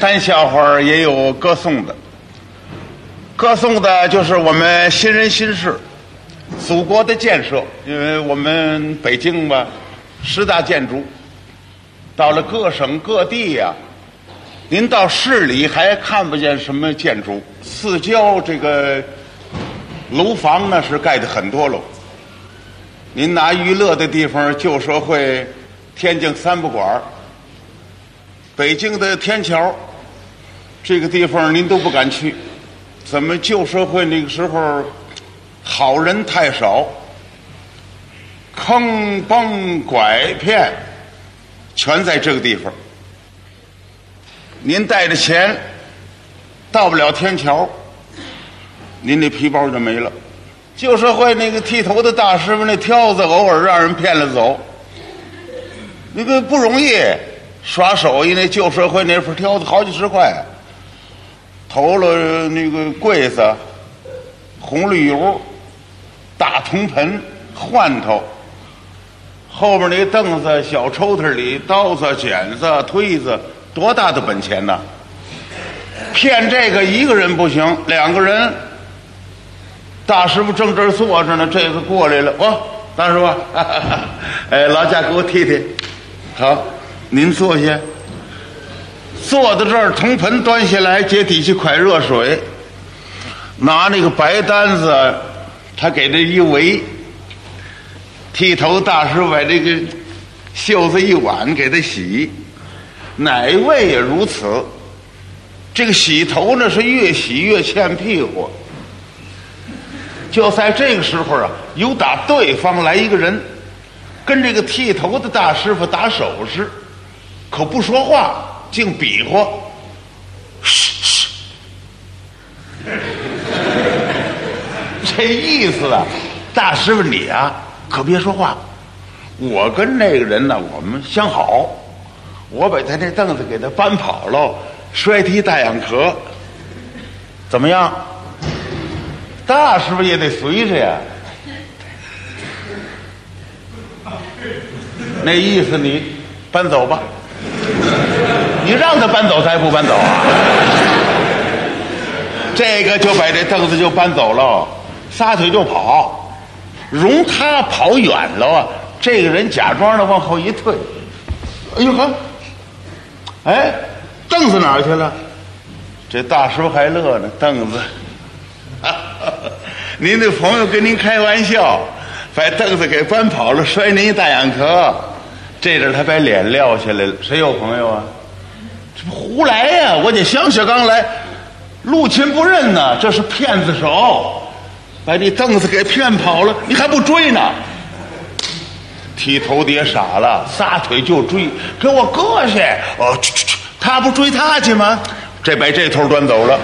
单笑话也有歌颂的，歌颂的就是我们新人新事，祖国的建设。因为我们北京吧，十大建筑，到了各省各地呀、您到市里还看不见什么建筑，四郊这个楼房呢是盖的很多楼。您拿娱乐的地方，旧社会，天津三不管北京的天桥，这个地方您都不敢去，怎么旧社会那个时候好人太少，坑崩拐骗全在这个地方。您带着钱到不了天桥，您那皮包就没了。旧社会那个剃头的大师傅那挑子，偶尔让人骗了走，那个不容易。耍手艺那旧社会那份挑子好几十块，投了那个柜子、红绿油、大铜盆、换头，后边那凳子、小抽屉里刀子、剪子、推子，多大的本钱呐！骗这个一个人不行，两个人。大师傅正这儿坐着呢，这个过来了，哦，大师傅，哎，劳驾给我剃剃，好。您坐下，坐到这儿，铜盆端下来，接底下快热水，拿那个白单子，他给这一围，剃头大师把这个袖子一挽，给他洗，哪位也如此。这个洗头呢，是越洗越欠屁股。就在这个时候啊，有打对方来一个人，跟这个剃头的大师傅打手势。可不说话，净比划。嘘嘘，这意思啊，大师傅你啊，可别说话。我跟那个人呢，我们相好，我把他那凳子给他搬跑了，摔踢大眼壳，怎么样？大师傅也得随着呀。那意思你搬走吧。你让他搬走，他也不搬走啊！这个就把这凳子就搬走了，撒腿就跑，容他跑远了啊！这个人假装的往后一退，哎呦呵，哎，凳子哪儿去了？这大叔还乐呢，凳子，您的朋友跟您开玩笑，把凳子给搬跑了，摔您一大眼壳。这阵他把脸撂下来了，谁有朋友啊？胡来呀！我得想想刚来，陆亲不认呐，这是骗子手，把你凳子给骗跑了，你还不追呢？剃头的也傻了，撒腿就追，给我搁下！哦，去去去，他不追他去吗？这把这头端走了，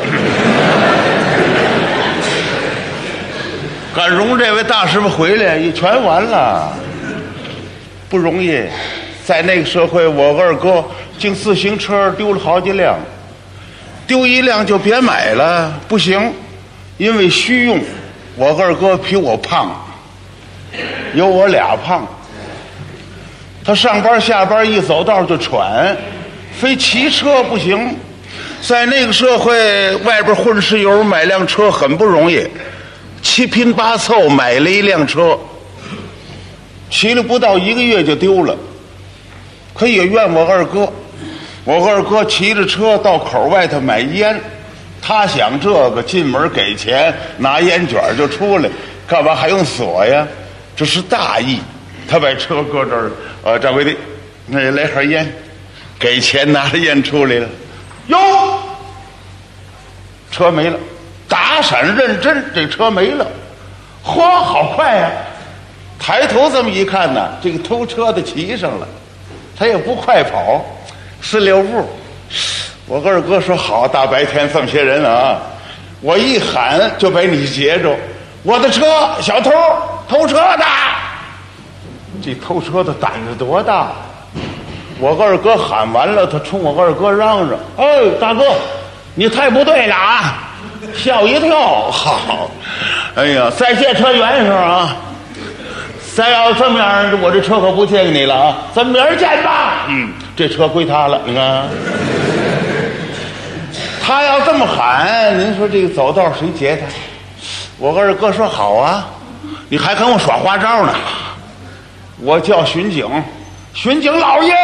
敢容这位大师傅回来，也全完了。不容易，在那个社会，我二哥净自行车丢了好几辆，丢一辆就别买了，不行，因为虚用。我二哥比我胖，有我俩胖。他上班下班一走道就喘，非骑车不行。在那个社会，外边混石油买辆车很不容易，七拼八凑买了一辆车。骑了不到一个月就丢了，可也怨我二哥。我二哥骑着车到口外头买烟，他想这个进门给钱拿烟卷就出来，干嘛还用锁呀？这是大意。他把车搁这儿，呃，掌柜的，那来盒烟，给钱拿着烟出来了。哟，车没了，打闪认真，这车没了。嚯，好快呀！抬头这么一看呢，这个偷车的骑上了，他也不快跑，四六步。我跟二哥说：“好，大白天这么些人啊，我一喊就把你截住。我的车，小偷偷车的。这偷车的胆子多大！我二哥喊完了，他冲我二哥嚷嚷：‘哎，大哥，你太不对了啊！吓我一跳。好，哎呀，再借车圆一声啊！’再要这么样，我这车可不借给你了啊！咱明儿见吧。嗯，这车归他了，你看。他要这么喊，您说这个走道谁截他？我二哥说好啊，你还跟我耍花招呢？我叫巡警，巡警老爷，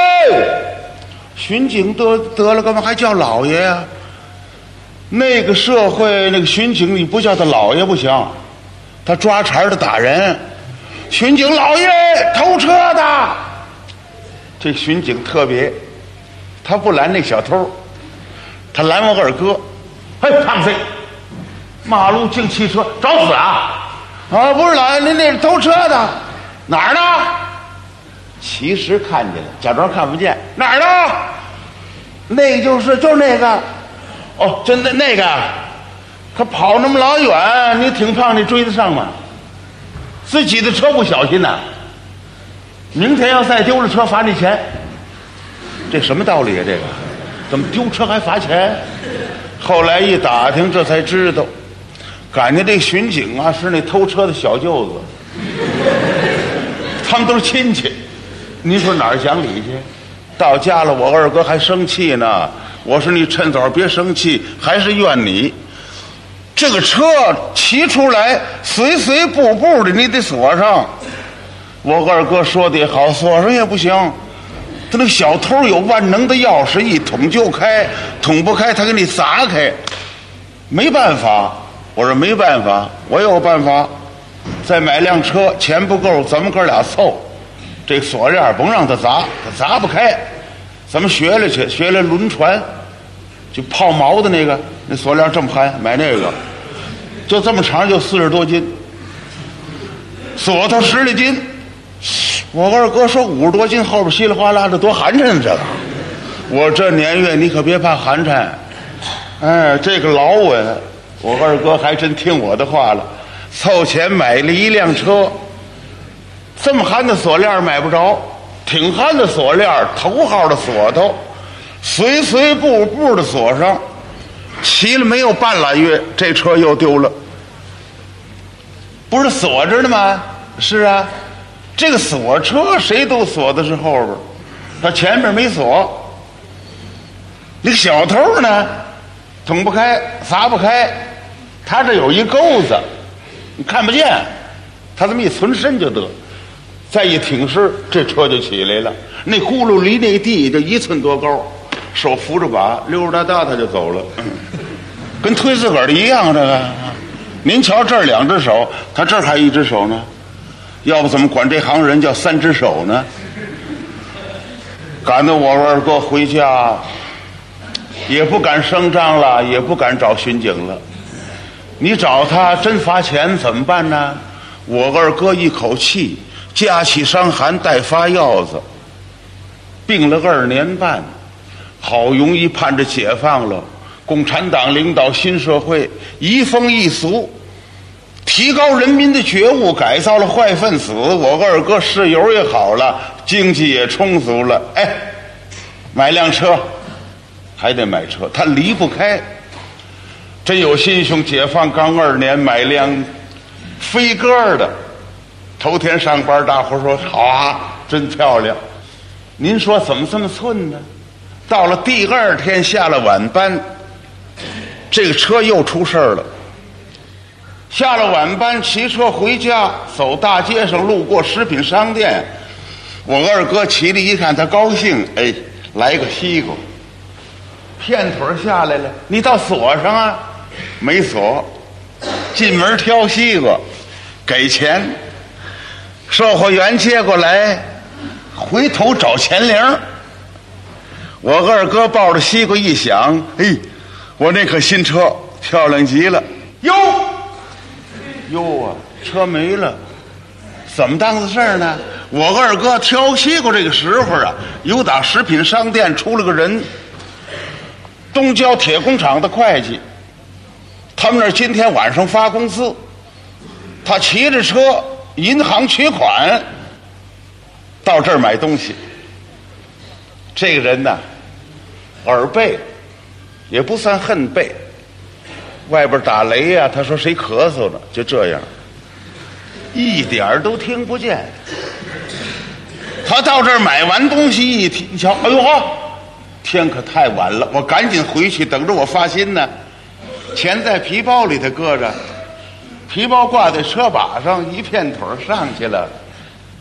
巡警得得了，干嘛还叫老爷呀、那个社会那个巡警，你不叫他老爷不行，他抓茬的打人。巡警老爷，偷车的。这巡警特别，他不拦那小偷，他拦我二哥。嘿，胖子，马路进汽车，找死啊！啊，不是老爷，您那是偷车的，哪儿呢？其实看见了，假装看不见。哪儿呢？那个就是就是那个，哦，真的那个，他跑那么老远，你挺胖，你追得上吗？自己的车不小心呐、明天要再丢了车，罚你钱。这什么道理啊？这个怎么丢车还罚钱？后来一打听，这才知道，感觉这巡警啊是那偷车的小舅子，他们都是亲戚。您说哪儿讲理去？到家了，我二哥还生气呢。我说你趁早别生气，还是怨你。这个车骑出来，随随步步的，你得锁上。我二哥说的好，锁上也不行。他那小偷有万能的钥匙，一捅就开，捅不开他给你砸开。没办法，我说没办法，我有办法。再买辆车，钱不够，咱们哥俩凑。这锁链甭让他砸，他砸不开。咱们学了去，学了轮船，就泡毛的那个，那锁链这么憨，买那个，就这么长，就四十多斤，锁头十来斤。我二哥说五十多斤，后边稀里哗啦的多寒碜！这个，我这年月你可别怕寒碜，哎，这个老稳。我二哥还真听我的话了，凑钱买了一辆车。这么憨的锁链买不着，挺憨的锁链，头号的锁头，随随步步的锁上。骑了没有半拉月，这车又丢了。不是锁着呢吗？是啊，这个锁车谁都锁的是后边，他前面没锁。那个小偷呢，捅不开，砸不开，他这有一钩子，你看不见，他这么一存身就得。再一挺身，这车就起来了。那轱辘离那地就一寸多高，手扶着把，溜溜达达他就走了，跟推自个儿的一样。这个，您瞧这儿两只手，他这儿还一只手呢，要不怎么管这行人叫三只手呢？赶到我二哥回家，也不敢声张了，也不敢找巡警了。你找他真罚钱怎么办呢？我二哥一口气。架起伤寒，带发药子，病了二年半，好容易盼着解放了。共产党领导新社会，移风易俗，提高人民的觉悟，改造了坏分子。我二哥室友也好了，经济也充足了。哎，买辆车，还得买车，他离不开。真有心胸，解放刚二年，买辆飞鸽的。头天上班，大伙说好啊，真漂亮。您说怎么这么寸呢？到了第二天下了晚班，这个车又出事儿了。下了晚班，骑车回家，走大街上，路过食品商店，我二哥骑了一看，他高兴，哎，来个西瓜，片腿下来了，你倒锁上啊，没锁，进门挑西瓜，给钱。售货员接过来，回头找钱铃。我二哥抱着西瓜一想，哎，我那可新车漂亮极了。哟，哟啊，车没了，怎么当子事儿呢？我二哥挑西瓜这个时候啊，有打食品商店出了个人，东郊铁工厂的会计，他们那儿今天晚上发工资，他骑着车。银行取款，到这儿买东西。这个人呢，耳背，也不算恨背。外边打雷呀、他说谁咳嗽呢？就这样，一点儿都听不见。他到这儿买完东西一听，一瞧，哎呦，天可太晚了，我赶紧回去，等着我发薪呢。钱在皮包里头搁着，皮包挂在车把上，一片腿上去了。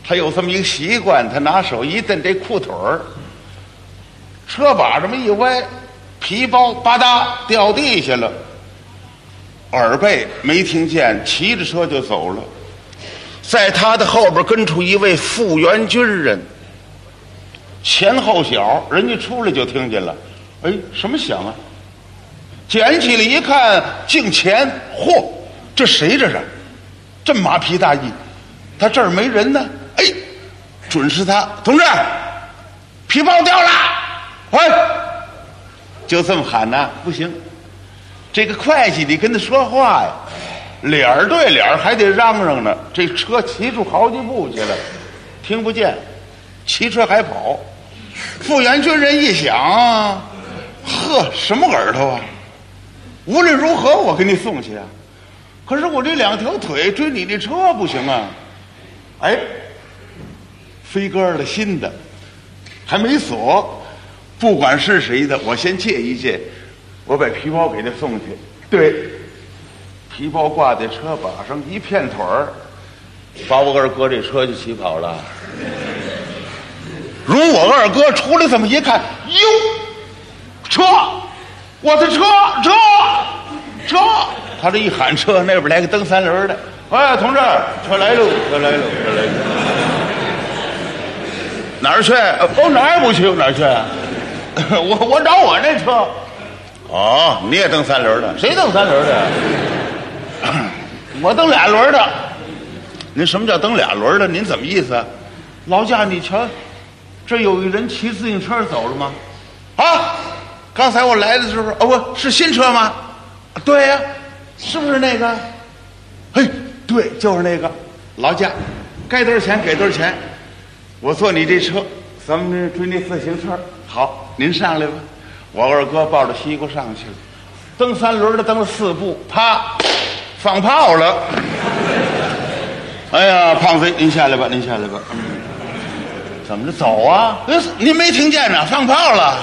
他有这么一个习惯，他拿手一蹬这裤腿儿，车把这么一歪，皮包吧嗒掉地下了。耳背没听见，骑着车就走了。在他的后边跟出一位复员军人，前后脚，人家出来就听见了。哎，什么响啊？捡起来一看，镜前，嚯，这谁这是？这马皮大衣，他这儿没人呢。哎，准是他，同志，皮包掉了，哎，就这么喊呢，不行。这个会计得跟他说话呀，脸儿对脸儿还得嚷嚷呢。这车骑出好几步去了，听不见，骑车还跑。复员军人一想，呵，什么耳朵啊？无论如何，我给你送去啊。可是我这两条腿追你的车不行啊。哎，飞鸽的新的，还没锁，不管是谁的，我先借一借。我把皮包给他送去，对，皮包挂在车把上，一片腿儿，把我二哥这车就骑跑了。如我二哥出来这么一看，哟，车，我的车，车，车！他这一喊车，那边来个蹬三轮的，哎，同志，车来喽，车来喽，车来喽。哪儿去？哦，哪儿也不去，哪儿去？我我找我那车。哦，你也蹬三轮的？谁蹬三轮的？我蹬俩轮的。您什么叫蹬俩轮的？您怎么意思？劳驾，你瞧，这有一人骑自行车走了吗？啊，刚才我来的时候，哦，不是新车吗？对呀，是不是那个？嘿，对，就是那个。劳驾，该多少钱给多少钱。我坐你这车，咱们追那自行车。好，您上来吧。我二哥抱着西瓜上去了，蹬三轮的蹬了四步，啪，放炮了。哎呀，胖飞，您下来吧，您下来吧。怎么着走啊？您没听见呢？放炮了，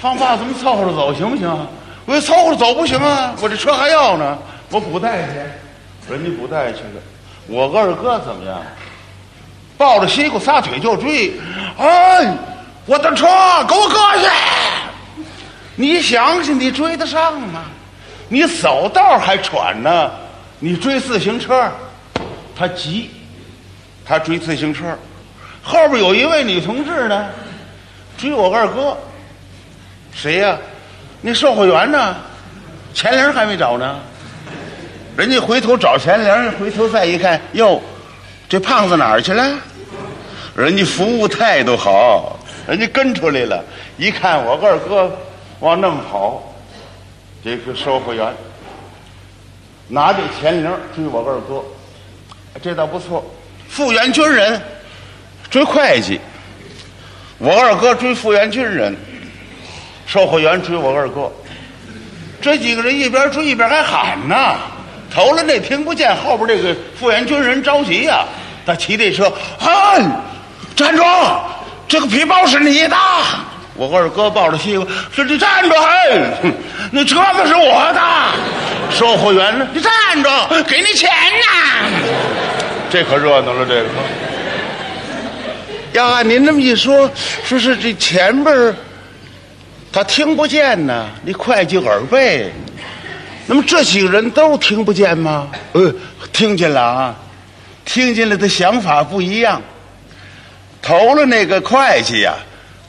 放炮咱们凑合着走行不行？我凑合着走不行啊，我这车还要呢，我补带去。人家补带去了，我二哥怎么样？抱着西瓜撒腿就追，哎，我的车给我搁下！你想想，你追得上吗？你走道还喘呢，你追自行车，他急，他追自行车，后边有一位女同志呢，追我二哥，谁呀？那售货员呢？钱玲还没找呢，人家回头找钱玲，回头再一看，哟，这胖子哪儿去了？人家服务态度好，人家跟出来了，一看我二哥。往那么跑，这个售货员拿着钱铃追我二哥，这倒不错。复员军人追会计，我二哥追复员军人，售货员追我二哥。这几个人一边追一边还喊呢。头了那听不见，后边这个复员军人着急呀，他骑这车，嗨，站住！这个皮包是你的。我二哥抱着西瓜说：“你站住！哎，那车子是我的。”售货员呢？你站住！给你钱呢！这可热闹了，这个。要按您这么一说，说是这前边儿他听不见呢。你会计耳背，那么这几个人都听不见吗？呃，听见了啊，听见了的想法不一样。投了那个会计呀。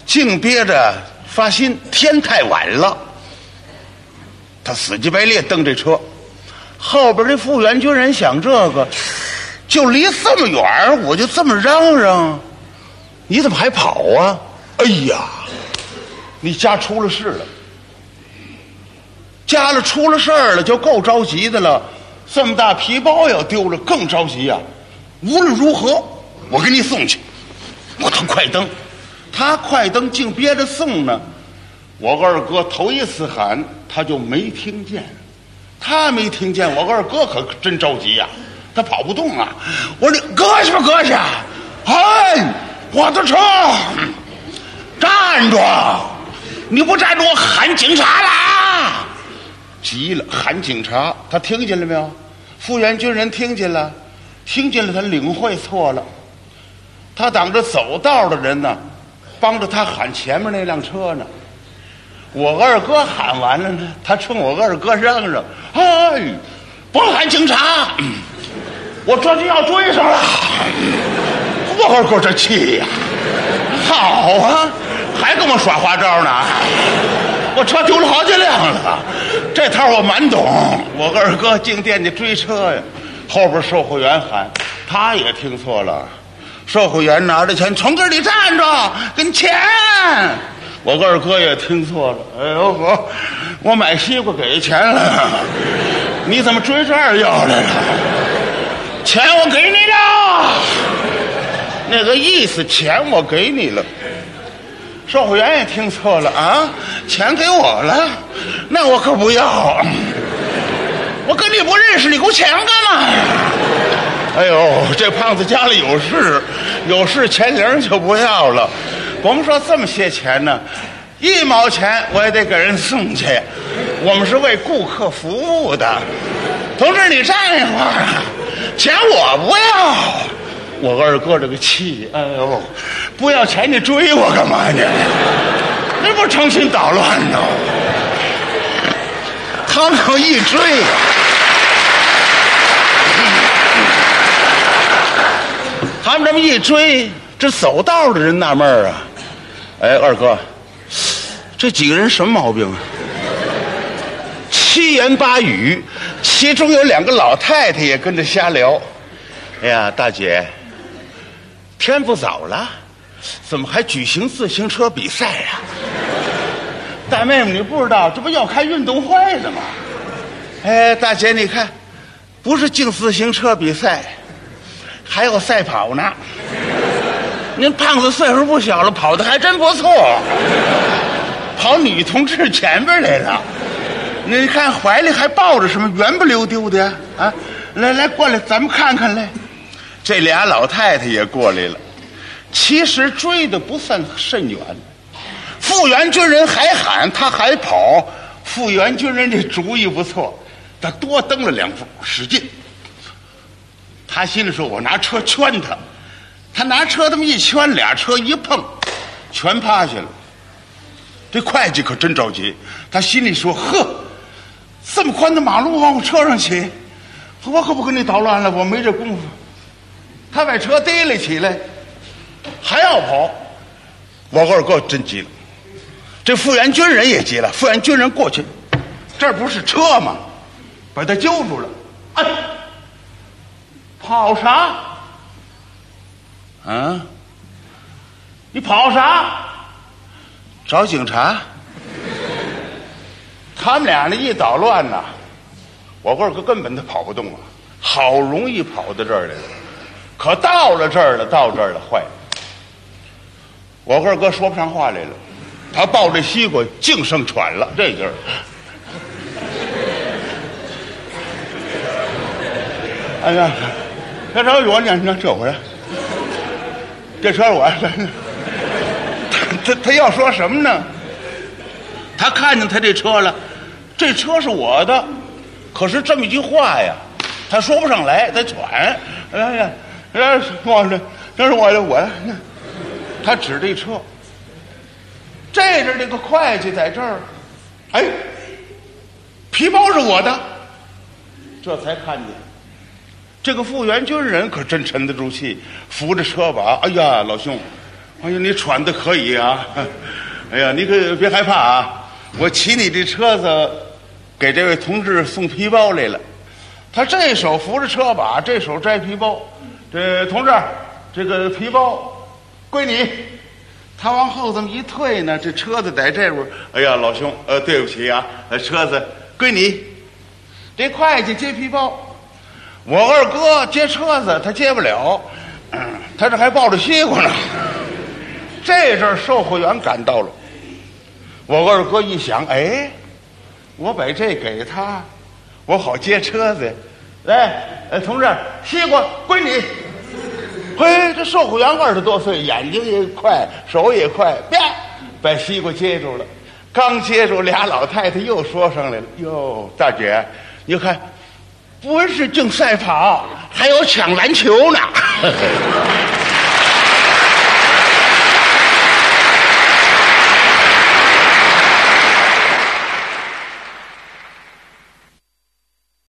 净憋着发心，天太晚了。他死乞白赖蹬这车，后边这复员军人想这个，就离这么远，我就这么嚷嚷，你怎么还跑啊？哎呀，你家出了事了，家里出了事儿了，就够着急的了。这么大皮包要丢了，更着急呀。无论如何，我给你送去，我等快蹬。他快蹬，竟憋着送呢。我二哥头一次喊，他就没听见。他没听见，我二哥可真着急呀。他跑不动啊！我说你搁下吧，搁下！哎，我的车，站住！你不站住，我喊警察啦！急了，喊警察。他听见了没有？复员军人听见了，听见了，他领会错了。他挡着走道的人呢，帮着他喊前面那辆车呢。我二哥喊完了呢，他冲我二哥嚷嚷：“哎，甭喊警察，我这就要追上了。”我二哥这气呀！好啊，还跟我耍花招呢！我车丢了好几辆了，这套我蛮懂。我二哥进店去追车呀，后边售货员喊，他也听错了。售货员拿着钱从这里站着，给你钱。我二哥也听错了。哎呦我，我买西瓜给钱了，你怎么追这儿要来了？钱我给你了，那个意思，钱我给你了。售货员也听错了啊，钱给我了，那我可不要。我跟你不认识，你给我钱干嘛？哎呦，这胖子家里有事，有事钱零就不要了。甭说这么些钱呢，一毛钱我也得给人送去。我们是为顾客服务的，同志，你站一会儿啊，钱我不要。我二哥这个气，哎呦，不要钱你追我干嘛呢？那不成心捣乱呢？他们一追，他们这么一追，这走道的人纳闷啊，哎，二哥，这几个人什么毛病啊？七言八语，其中有两个老太太也跟着瞎聊。哎呀，大姐。天不早了，怎么还举行自行车比赛呀？大妹妹，你不知道这不要开运动会的吗？哎，大姐，你看，不是竞自行车比赛，还有赛跑呢。您胖子岁数不小了，跑的还真不错，跑女同志前边来了。你看怀里还抱着什么，圆不溜丢的啊？来来，过来，咱们看看来。这俩老太太也过来了，其实追的不算甚远。复员军人还喊，他还跑。复员军人这主意不错，他多蹬了两步，使劲。他心里说：“我拿车圈他。”他拿车这么一圈，俩车一碰，全趴下了。这会计可真着急，他心里说：“呵，这么宽的马路往我车上骑，我可不跟你捣乱了，我没这功夫。”他把车提了起来，还要跑。我二哥真急了，这复员军人也急了。复员军人过去，这不是车吗？把他揪住了。哎，跑啥？啊？你跑啥？找警察？他们俩呢一捣乱呐，我二哥根本他跑不动了。好容易跑到这儿来了。可到了这儿了，到这儿了，坏了！我二哥说不上话来了，他抱着西瓜净剩喘了，这劲儿。哎呀，这车我呢？你这回来，这车我，他他他要说什么呢？他看见他这车了，这车是我的，可是这么一句话呀，他说不上来，他喘。哎呀！哎，我这这是我的，我 他指这车，这阵这个会计在这儿，哎，皮包是我的，这才看见，这个复员军人可真沉得住气，扶着车把，哎呀，老兄，哎呀，你喘的可以啊，哎呀，你可别害怕啊，我骑你这车子，给这位同志送皮包来了，他这手扶着车把，这手摘皮包。这同志，这个皮包归你。他往后这么一退呢，这车子在这边。哎呀，老兄，呃，对不起啊，车子归你。这会计接皮包，我二哥接车子，他接不了。他这还抱着西瓜呢。这阵儿售货员赶到了，我二哥一想，哎，我把这给他，我好接车子。来，呃，同志，西瓜归你。嘿，这售货员二十多岁，眼睛也快，手也快，啪，把西瓜接住了。刚接住，俩老太太又说上来了：“哟，大姐，你看，不是竞赛跑，还有抢篮球呢。”